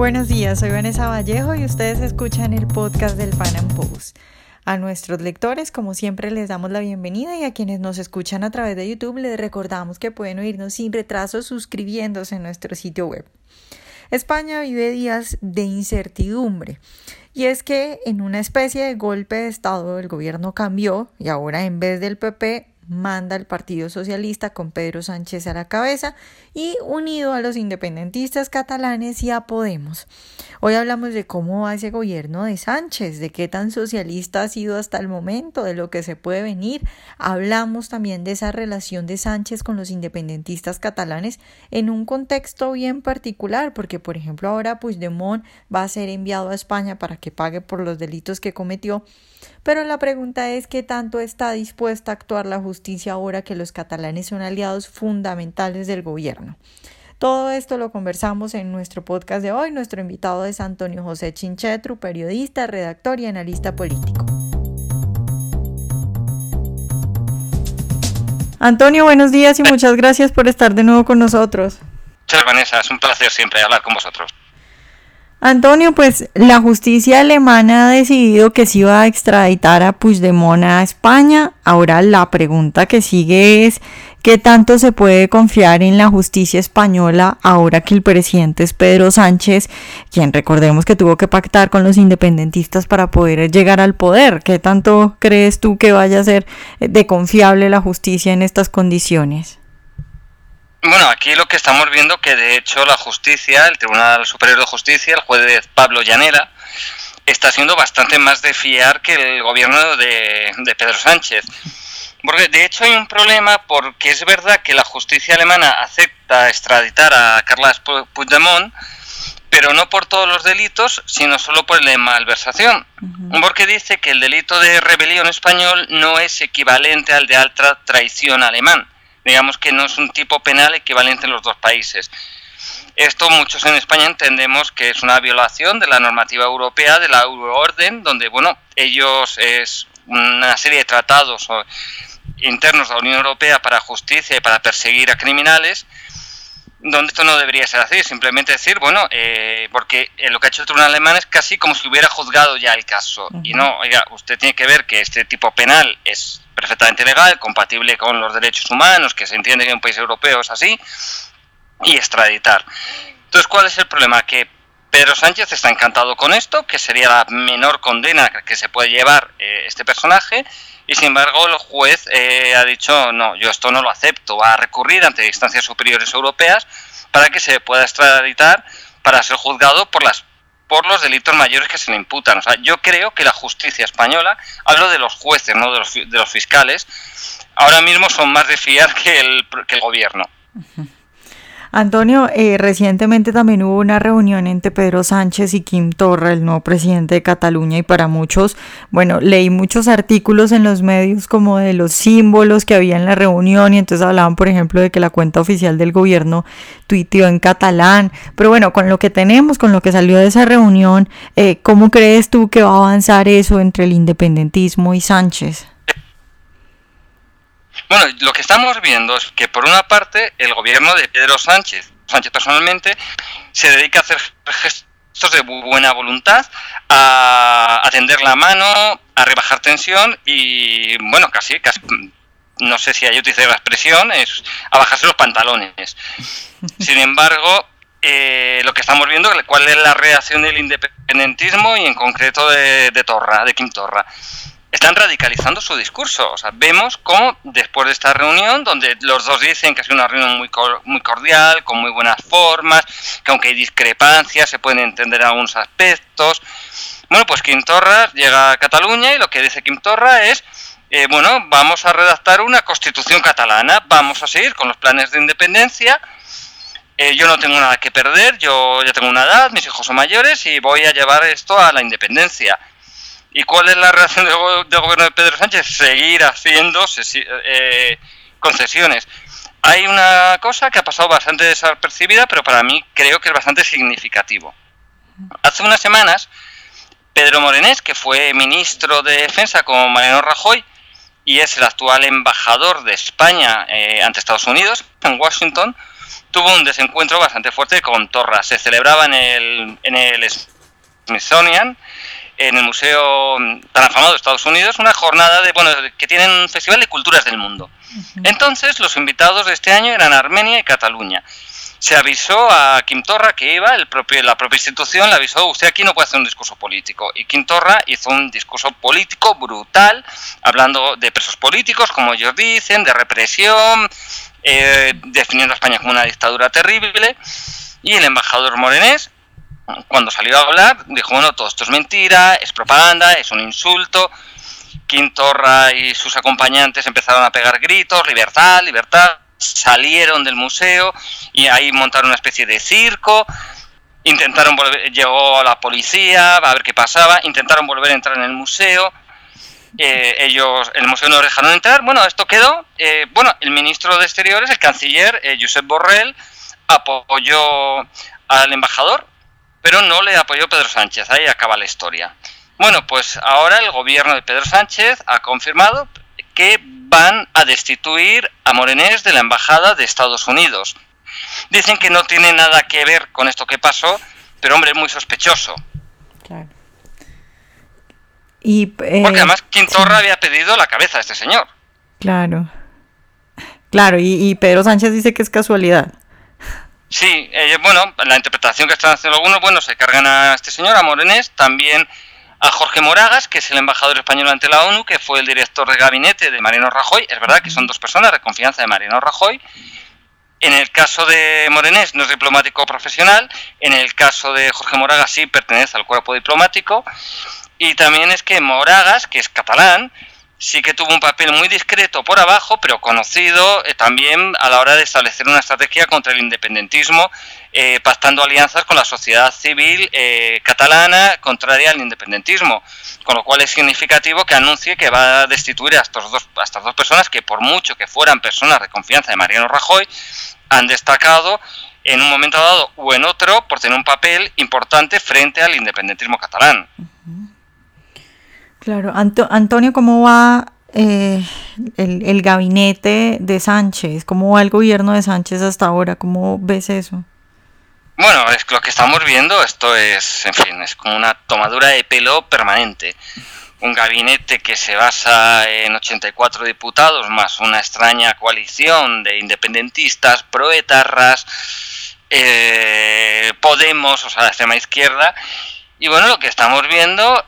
Buenos días, soy Vanessa Vallejo y ustedes escuchan el podcast del Pan Post. A nuestros lectores, como siempre, les damos la bienvenida y a quienes nos escuchan a través de YouTube les recordamos que pueden oírnos sin retraso suscribiéndose en nuestro sitio web. España vive días de incertidumbre. Y es que en una especie de golpe de Estado el gobierno cambió y ahora en vez del PP manda el Partido Socialista con Pedro Sánchez a la cabeza y unido a los independentistas catalanes y a Podemos. Hoy hablamos de cómo va ese gobierno de Sánchez, de qué tan socialista ha sido hasta el momento, de lo que se puede venir. Hablamos también de esa relación de Sánchez con los independentistas catalanes en un contexto bien particular, porque por ejemplo ahora Puigdemont va a ser enviado a España para que pague por los delitos que cometió. Pero la pregunta es qué tanto está dispuesta a actuar la justicia ahora que los catalanes son aliados fundamentales del gobierno. Todo esto lo conversamos en nuestro podcast de hoy. Nuestro invitado es Antonio José Chinchetru, periodista, redactor y analista político. Antonio, buenos días y muchas gracias por estar de nuevo con nosotros. Muchas Vanessa, es un placer siempre hablar con vosotros. Antonio, pues la justicia alemana ha decidido que se iba a extraditar a Puigdemont a España. Ahora la pregunta que sigue es ¿Qué tanto se puede confiar en la justicia española ahora que el presidente es Pedro Sánchez, quien recordemos que tuvo que pactar con los independentistas para poder llegar al poder? ¿Qué tanto crees tú que vaya a ser de confiable la justicia en estas condiciones? Bueno, aquí lo que estamos viendo que de hecho la justicia, el Tribunal Superior de Justicia, el juez Pablo Llanera, está siendo bastante más de fiar que el gobierno de, de Pedro Sánchez. Porque de hecho hay un problema porque es verdad que la justicia alemana acepta extraditar a Carles Puigdemont, pero no por todos los delitos, sino solo por el de malversación. Porque dice que el delito de rebelión español no es equivalente al de alta traición alemán. Digamos que no es un tipo penal equivalente en los dos países. Esto muchos en España entendemos que es una violación de la normativa europea, de la euroorden, donde, bueno, ellos es una serie de tratados internos de la Unión Europea para justicia y para perseguir a criminales, donde esto no debería ser así, simplemente decir, bueno, eh, porque lo que ha hecho el tribunal alemán es casi como si hubiera juzgado ya el caso. Y no, oiga, usted tiene que ver que este tipo penal es perfectamente legal, compatible con los derechos humanos, que se entiende que en un país europeo es así, y extraditar. Entonces, ¿cuál es el problema? Que Pedro Sánchez está encantado con esto, que sería la menor condena que se puede llevar eh, este personaje, y sin embargo el juez eh, ha dicho, no, yo esto no lo acepto, va a recurrir ante instancias superiores europeas para que se pueda extraditar para ser juzgado por las por los delitos mayores que se le imputan. O sea, yo creo que la justicia española, hablo de los jueces, no de los, de los fiscales, ahora mismo son más de fiar que el, que el gobierno. Antonio, eh, recientemente también hubo una reunión entre Pedro Sánchez y Kim Torra, el nuevo presidente de Cataluña, y para muchos, bueno, leí muchos artículos en los medios como de los símbolos que había en la reunión y entonces hablaban, por ejemplo, de que la cuenta oficial del gobierno tuiteó en catalán. Pero bueno, con lo que tenemos, con lo que salió de esa reunión, eh, ¿cómo crees tú que va a avanzar eso entre el independentismo y Sánchez? Bueno, lo que estamos viendo es que por una parte el gobierno de Pedro Sánchez, Sánchez personalmente, se dedica a hacer gestos de buena voluntad, a, tender la mano, a rebajar tensión y, bueno, casi, casi no sé si hay utilizar la expresión, es a bajarse los pantalones. Sin embargo, eh, lo que estamos viendo, cuál es la reacción del independentismo y en concreto de, de Torra, de Kim Torra están radicalizando su discurso. O sea, vemos cómo después de esta reunión, donde los dos dicen que sido una reunión muy, muy cordial, con muy buenas formas, que aunque hay discrepancias se pueden entender algunos aspectos. Bueno, pues Quintorra llega a Cataluña y lo que dice Quintorra es, eh, bueno, vamos a redactar una constitución catalana, vamos a seguir con los planes de independencia. Eh, yo no tengo nada que perder, yo ya tengo una edad, mis hijos son mayores y voy a llevar esto a la independencia. ¿Y cuál es la reacción del, gobierno de Pedro Sánchez? Seguir haciendo eh, concesiones. Hay una cosa que ha pasado bastante desapercibida, pero para mí creo que es bastante significativo. Hace unas semanas, Pedro Morenés, que fue ministro de Defensa como Mariano Rajoy y es el actual embajador de España eh, ante Estados Unidos, en Washington, tuvo un desencuentro bastante fuerte con Torra. Se celebraba en el, en el Smithsonian, en el museo tan afamado de Estados Unidos, una jornada de, bueno, que tienen un festival de culturas del mundo. Entonces, los invitados de este año eran Armenia y Cataluña. Se avisó a Kim Torra que iba, el propio, la propia institución le avisó, usted aquí no puede hacer un discurso político. Y Kim Torra hizo un discurso político brutal, hablando de presos políticos, como ellos dicen, de represión, eh, definiendo a España como una dictadura terrible. Y el embajador morenés, cuando salió a hablar, dijo, bueno, todo esto es mentira, es propaganda, es un insulto. Quintorra y sus acompañantes empezaron a pegar gritos, libertad, libertad, salieron del museo y ahí montaron una especie de circo, intentaron volver, llegó la policía a ver qué pasaba, intentaron volver a entrar en el museo, eh, ellos, el museo no dejaron entrar, bueno, esto quedó, eh, bueno, el ministro de Exteriores, el canciller eh, Josep Borrell, apoyó al embajador, pero no le apoyó Pedro Sánchez, ahí acaba la historia. Bueno, pues ahora el gobierno de Pedro Sánchez ha confirmado que van a destituir a Morenés de la embajada de Estados Unidos. Dicen que no tiene nada que ver con esto que pasó, pero hombre, es muy sospechoso. Claro. Y, eh, Porque además Quintorra había pedido la cabeza de este señor. Claro. Claro, y, Pedro Sánchez dice que es casualidad. Sí, eh, bueno, la interpretación que están haciendo algunos, bueno, se cargan a este señor, a Morenés, también a Jorge Moragas, que es el embajador español ante la ONU, que fue el director de gabinete de Mariano Rajoy. Es verdad que son dos personas de confianza de Mariano Rajoy. En el caso de Morenés no es diplomático profesional, en el caso de Jorge Moragas sí pertenece al cuerpo diplomático. Y también es que Moragas, que es catalán, sí que tuvo un papel muy discreto por abajo, pero conocido eh, también a la hora de establecer una estrategia contra el independentismo, eh, pactando alianzas con la sociedad civil eh, catalana contraria al independentismo, con lo cual es significativo que anuncie que va a destituir a, estos dos, estas dos personas que por mucho que fueran personas de confianza de Mariano Rajoy, han destacado en un momento dado o en otro por tener un papel importante frente al independentismo catalán. Claro, Antonio, ¿cómo va eh, el, gabinete de Sánchez? ¿Cómo va el gobierno de Sánchez hasta ahora? ¿Cómo ves eso? Bueno, es lo que estamos viendo, esto es, en fin, es como una tomadura de pelo permanente. Un gabinete que se basa en 84 diputados más una extraña coalición de independentistas, proetarras, eh, Podemos, o sea, la extrema izquierda. Y bueno, lo que estamos viendo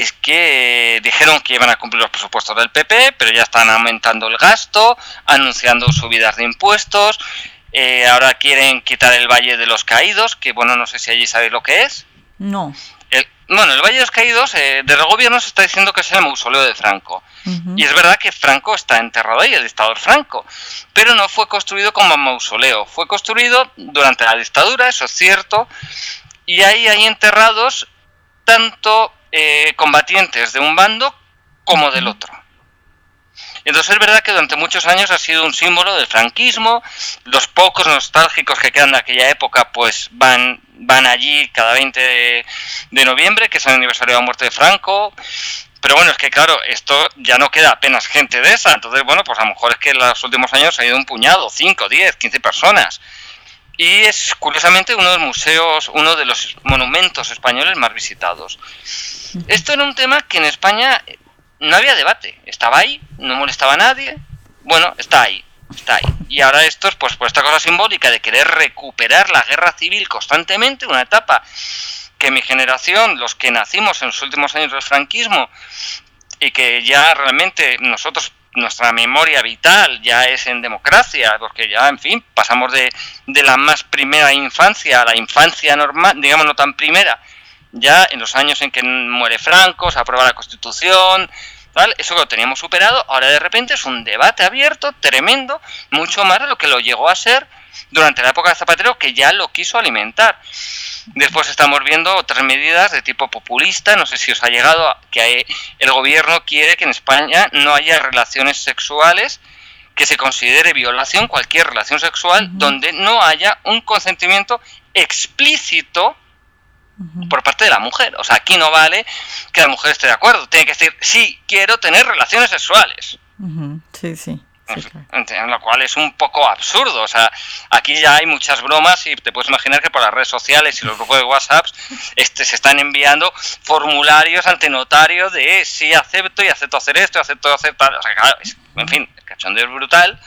es que dijeron que iban a cumplir los presupuestos del PP, pero ya están aumentando el gasto, anunciando subidas de impuestos. Eh, ahora quieren quitar el Valle de los Caídos, que bueno, no sé si allí sabéis lo que es. No. bueno, el Valle de los Caídos, eh, desde el gobierno se está diciendo que es el mausoleo de Franco. Y es verdad que Franco está enterrado ahí, el dictador Franco. Pero no fue construido como mausoleo, fue construido durante la dictadura, eso es cierto. Y ahí hay enterrados tanto eh, combatientes de un bando como del otro. Entonces es verdad que durante muchos años ha sido un símbolo del franquismo. Los pocos nostálgicos que quedan de aquella época, pues van, van allí cada 20 de, noviembre, que es el aniversario de la muerte de Franco. Pero bueno, es que claro, esto ya no queda apenas gente de esa. Entonces, bueno, pues a lo mejor es que en los últimos años ha ido un puñado, 5, 10, 15 personas. Y es curiosamente uno de los museos, uno de los monumentos españoles más visitados. Esto era un tema que en España no había debate. Estaba ahí, no molestaba a nadie. Bueno, está ahí, está ahí. Y ahora esto es pues por esta cosa simbólica de querer recuperar la guerra civil constantemente, una etapa que mi generación, los que nacimos en los últimos años del franquismo, y que ya realmente nosotros nuestra memoria vital ya es en democracia, porque ya, en fin, pasamos de, de la más primera infancia a la infancia normal, digamos no tan primera, ya en los años en que muere Franco, se aprueba la Constitución, tal, eso que lo teníamos superado, ahora de repente es un debate abierto, tremendo, mucho más de lo que lo llegó a ser durante la época de Zapatero, que ya lo quiso alimentar. Después estamos viendo otras medidas de tipo populista, no sé si os ha llegado, que el gobierno quiere que en España no haya relaciones sexuales que se considere violación cualquier relación sexual donde no haya un consentimiento explícito por parte de la mujer. O sea, aquí no vale que la mujer esté de acuerdo. Tiene que decir, sí, quiero tener relaciones sexuales. Sí, sí. En lo cual es un poco absurdo. O sea, aquí ya hay muchas bromas y te puedes imaginar que por las redes sociales y los grupos de WhatsApp este, se están enviando formularios ante notario de si acepto y acepto hacer esto, acepto hacer tal. O sea, claro, en fin, el cachondeo es brutal.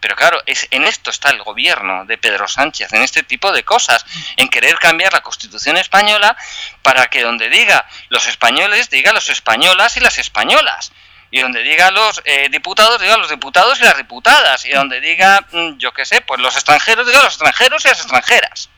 Pero claro, es, en esto está el gobierno de Pedro Sánchez, en este tipo de cosas, en querer cambiar la Constitución española para que donde diga los españoles, diga los españolas y las españolas. Y donde diga los eh, diputados, diga los diputados y las diputadas. Y donde diga, mm, yo qué sé, pues los extranjeros, diga los extranjeros y las extranjeras.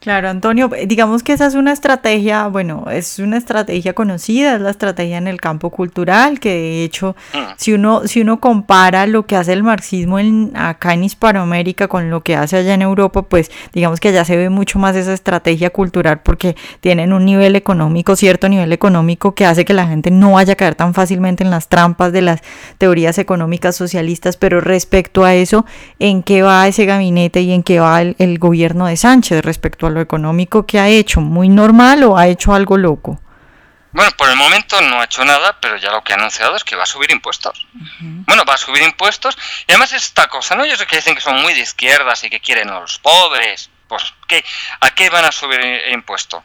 Claro, Antonio, digamos que esa es una estrategia, bueno, es una estrategia conocida, es la estrategia en el campo cultural, que de hecho, mm. si uno, si uno compara lo que hace el marxismo en, acá en Hispanoamérica con lo que hace allá en Europa, pues digamos que allá se ve mucho más esa estrategia cultural porque tienen un nivel económico, cierto nivel económico que hace que la gente no vaya a caer tan fácilmente en las trampas de las teorías económicas socialistas, pero respecto a eso, ¿en qué va ese gabinete y en qué va el, el gobierno de Sánchez respecto a lo económico que ha hecho? ¿Muy normal o ha hecho algo loco? Bueno, por el momento no ha hecho nada, pero ya lo que ha anunciado es que va a subir impuestos. Bueno, va a subir impuestos. Y además esta cosa, ¿no? Ellos que dicen que son muy de izquierdas y que quieren a los pobres. Pues, ¿qué? ¿a qué van a subir impuesto?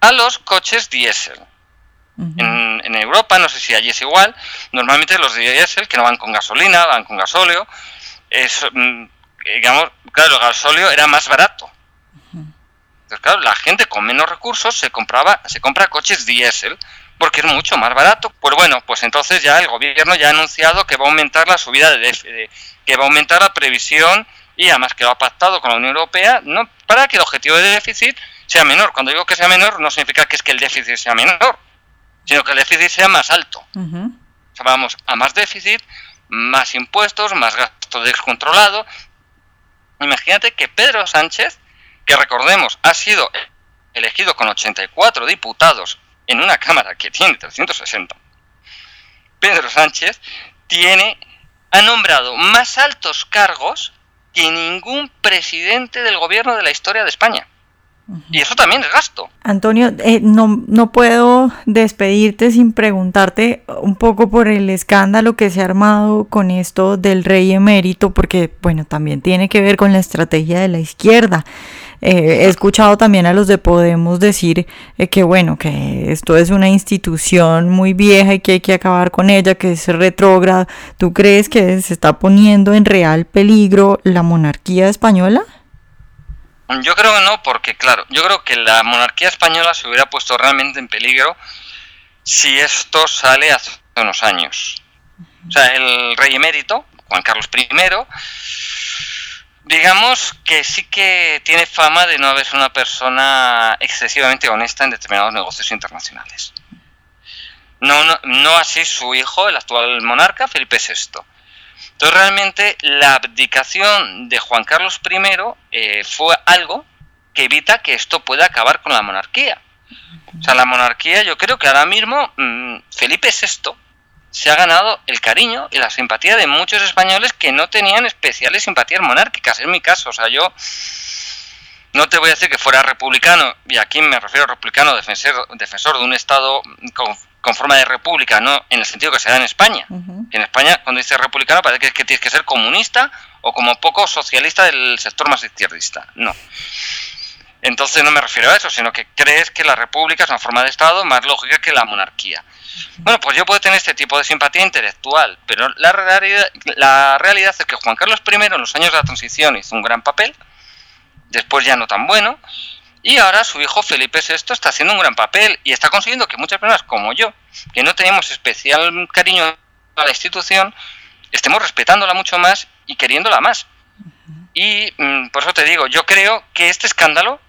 A los coches diésel. en, en, Europa, no sé si allí es igual, normalmente los diésel, que no van con gasolina, van con gasóleo, es, mm, digamos, claro, el gasóleo era más barato claro, la gente con menos recursos se compraba, se compra coches diésel porque es mucho más barato. Pues bueno, pues entonces ya el gobierno ya ha anunciado que va a aumentar la subida de déficit, que va a aumentar la previsión y además que lo ha pactado con la Unión Europea no para que el objetivo de déficit sea menor. Cuando digo que sea menor no significa que es que el déficit sea menor, sino que el déficit sea más alto. O sea, vamos a más déficit, más impuestos, más gasto descontrolado. Imagínate que Pedro Sánchez que recordemos ha sido elegido con 84 diputados en una Cámara que tiene 360, Pedro Sánchez tiene, ha nombrado más altos cargos que ningún presidente del gobierno de la historia de España. Y eso también es gasto. Antonio, eh, no, no puedo despedirte sin preguntarte un poco por el escándalo que se ha armado con esto del rey emérito, porque, bueno, también tiene que ver con la estrategia de la izquierda. Eh, he escuchado también a los de Podemos decir eh, que bueno, que esto es una institución muy vieja y que hay que acabar con ella, que es retrógrada. ¿Tú crees que se está poniendo en real peligro la monarquía española? Yo creo que no, porque claro, yo creo que la monarquía española se hubiera puesto realmente en peligro si esto sale hace unos años. O sea, el rey emérito, Juan Carlos I, digamos que sí que tiene fama de no haber sido una persona excesivamente honesta en determinados negocios internacionales. No, no, así su hijo, el actual monarca, Felipe VI. Entonces realmente la abdicación de Juan Carlos I eh, fue algo que evita que esto pueda acabar con la monarquía. O sea, la monarquía, yo creo que ahora mismo mm, Felipe VI se ha ganado el cariño y la simpatía de muchos españoles que no tenían especiales simpatías monárquicas. Es mi caso, o sea, yo no te voy a decir que fuera republicano, y aquí me refiero a republicano defensor, defensor de un Estado con, forma de república, no en el sentido que se da en España. En España, cuando dices republicano, parece que, que tienes que ser comunista o como poco socialista del sector más izquierdista. No. Entonces no me refiero a eso, sino que crees que la república es una forma de Estado más lógica que la monarquía. Bueno, pues yo puedo tener este tipo de simpatía intelectual, pero la realidad, la realidad es que Juan Carlos I en los años de la transición hizo un gran papel, después ya no tan bueno, y ahora su hijo Felipe VI está haciendo un gran papel y está consiguiendo que muchas personas como yo, que no teníamos especial cariño a la institución, estemos respetándola mucho más y queriéndola más. Y mm, por eso te digo, yo creo que este escándalo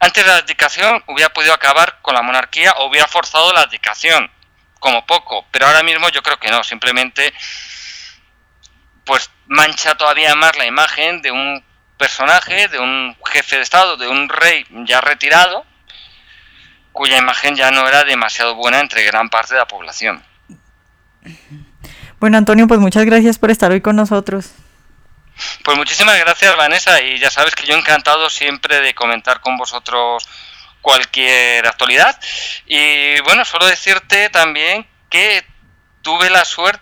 antes de la abdicación hubiera podido acabar con la monarquía o hubiera forzado la abdicación, como poco, pero ahora mismo yo creo que no, simplemente pues mancha todavía más la imagen de un personaje, de un jefe de Estado, de un rey ya retirado, cuya imagen ya no era demasiado buena entre gran parte de la población. Bueno, Antonio, pues muchas gracias por estar hoy con nosotros. Pues muchísimas gracias, Vanessa, y ya sabes que yo encantado siempre de comentar con vosotros cualquier actualidad. Y bueno, solo decirte también que tuve la suerte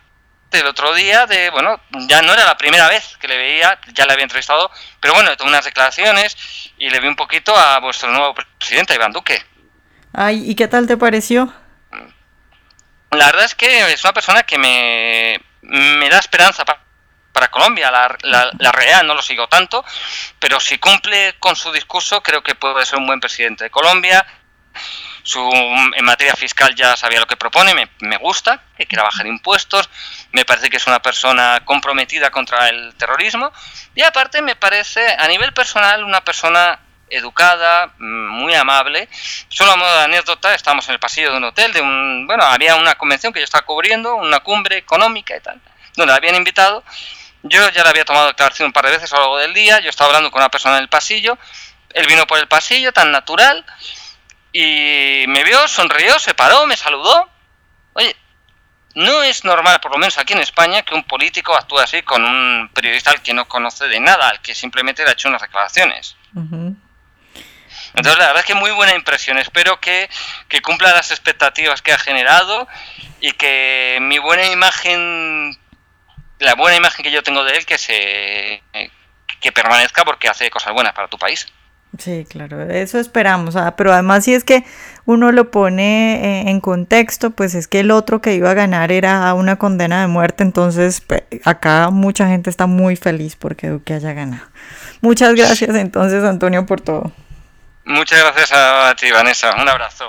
el otro día de, bueno, ya no era la primera vez que le veía, ya le había entrevistado, pero bueno, tomé unas declaraciones y le vi un poquito a vuestro nuevo presidente, Iván Duque. Ay, ¿y qué tal te pareció? La verdad es que es una persona que me, me da esperanza para, para Colombia. La, la, la, real no lo sigo tanto, pero si cumple con su discurso, creo que puede ser un buen presidente de Colombia. Su, en materia fiscal ya sabía lo que propone, me, me, gusta, que quiera bajar impuestos, me parece que es una persona comprometida contra el terrorismo y aparte me parece a nivel personal una persona educada, muy amable. Solo a modo de anécdota, estábamos en el pasillo de un hotel, de un, bueno, había una convención que yo estaba cubriendo, una cumbre económica y tal, donde habían invitado. Yo ya le había tomado declaración un par de veces a lo largo del día, yo estaba hablando con una persona en el pasillo, él vino por el pasillo, tan natural, y me vio, sonrió, se paró, me saludó. Oye, no es normal, por lo menos aquí en España, que un político actúe así con un periodista al que no conoce de nada, al que simplemente le ha hecho unas declaraciones. Uh -huh. Entonces, la verdad es que muy buena impresión. Espero que, que, cumpla las expectativas que ha generado y que mi buena imagen, la buena imagen que yo tengo de él, que se que permanezca porque hace cosas buenas para tu país. Sí, claro, eso esperamos. Ah, pero además, si es que uno lo pone en contexto, pues es que el otro que iba a ganar era una condena de muerte. Entonces, acá mucha gente está muy feliz porque Duque haya ganado. Muchas gracias, entonces, Antonio, por todo. Muchas gracias a ti, Vanessa. Un abrazo.